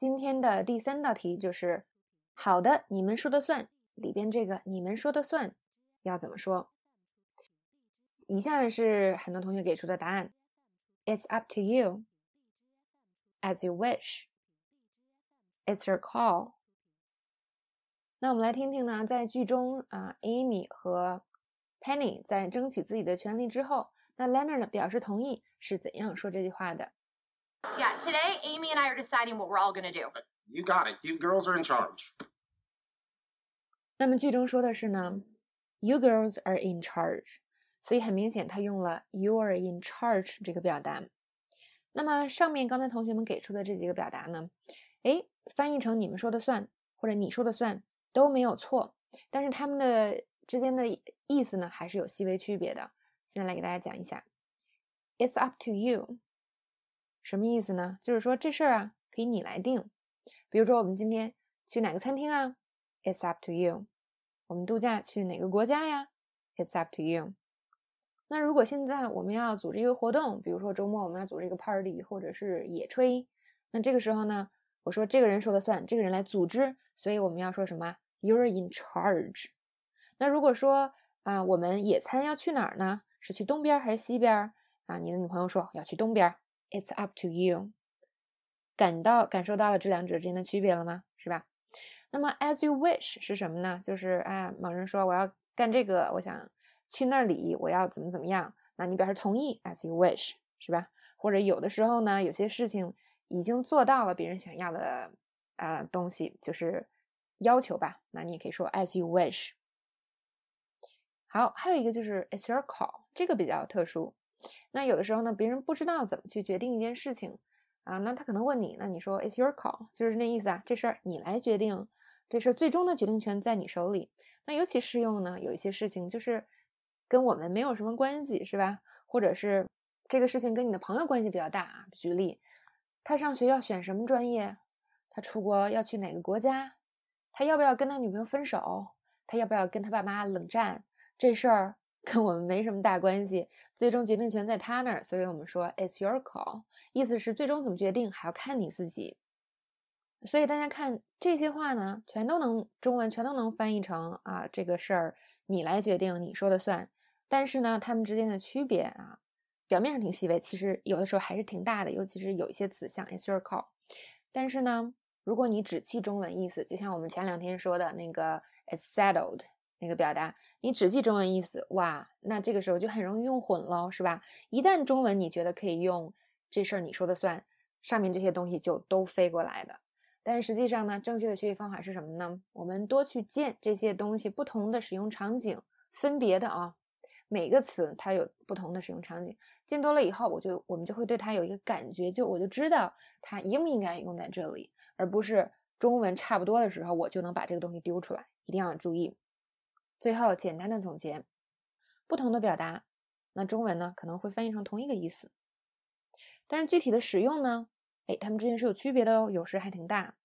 今天的第三道题就是“好的，你们说的算”里边这个“你们说的算”要怎么说？以下是很多同学给出的答案：It's up to you, as you wish. It's your call. 那我们来听听呢，在剧中啊，Amy 和 Penny 在争取自己的权利之后，那 Leonard 表示同意，是怎样说这句话的？Yeah, today Amy and I are deciding what we're all gonna do. You got it. You girls are in charge. 那么剧中说的是呢，You girls are in charge，所以很明显他用了 You are in charge 这个表达。那么上面刚才同学们给出的这几个表达呢，哎，翻译成你们说的算或者你说的算都没有错，但是他们的之间的意思呢还是有细微区别的。现在来给大家讲一下，It's up to you，什么意思呢？就是说这事儿啊可以你来定。比如说我们今天去哪个餐厅啊？It's up to you。我们度假去哪个国家呀？It's up to you。那如果现在我们要组织一个活动，比如说周末我们要组织一个 party 或者是野炊，那这个时候呢，我说这个人说了算，这个人来组织，所以我们要说什么？You're in charge。那如果说啊，我们野餐要去哪儿呢？是去东边还是西边？啊，你的女朋友说要去东边，It's up to you。感到感受到了这两者之间的区别了吗？是吧？那么 as you wish 是什么呢？就是啊，某人说我要干这个，我想去那里，我要怎么怎么样，那你表示同意，as you wish 是吧？或者有的时候呢，有些事情已经做到了别人想要的啊东西，就是要求吧，那你也可以说 as you wish。好，还有一个就是 it's your call，这个比较特殊。那有的时候呢，别人不知道怎么去决定一件事情啊，那他可能问你，那你说 it's your call，就是那意思啊，这事儿你来决定，这事儿最终的决定权在你手里。那尤其适用呢，有一些事情就是跟我们没有什么关系，是吧？或者是这个事情跟你的朋友关系比较大啊。举例，他上学要选什么专业？他出国要去哪个国家？他要不要跟他女朋友分手？他要不要跟他爸妈冷战？这事儿跟我们没什么大关系，最终决定权在他那儿，所以我们说 it's your call，意思是最终怎么决定还要看你自己。所以大家看这些话呢，全都能中文全都能翻译成啊，这个事儿你来决定，你说的算。但是呢，它们之间的区别啊，表面上挺细微，其实有的时候还是挺大的，尤其是有一些词像 it's your call。但是呢，如果你只记中文意思，就像我们前两天说的那个 it's settled。那个表达，你只记中文意思，哇，那这个时候就很容易用混喽，是吧？一旦中文你觉得可以用，这事儿你说的算，上面这些东西就都飞过来的。但实际上呢，正确的学习方法是什么呢？我们多去见这些东西不同的使用场景，分别的啊，每个词它有不同的使用场景，见多了以后，我就我们就会对它有一个感觉，就我就知道它应不应该用在这里，而不是中文差不多的时候，我就能把这个东西丢出来，一定要注意。最后简单的总结，不同的表达，那中文呢可能会翻译成同一个意思，但是具体的使用呢，哎，它们之间是有区别的哦，有时还挺大。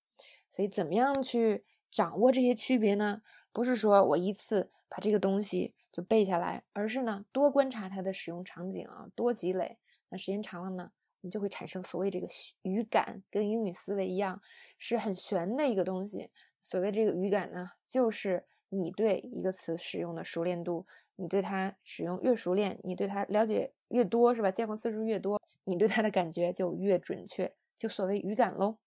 所以怎么样去掌握这些区别呢？不是说我一次把这个东西就背下来，而是呢多观察它的使用场景啊，多积累。那时间长了呢，你就会产生所谓这个语感，跟英语思维一样，是很玄的一个东西。所谓这个语感呢，就是你对一个词使用的熟练度，你对它使用越熟练，你对它了解越多，是吧？见过次数越多，你对它的感觉就越准确，就所谓语感喽。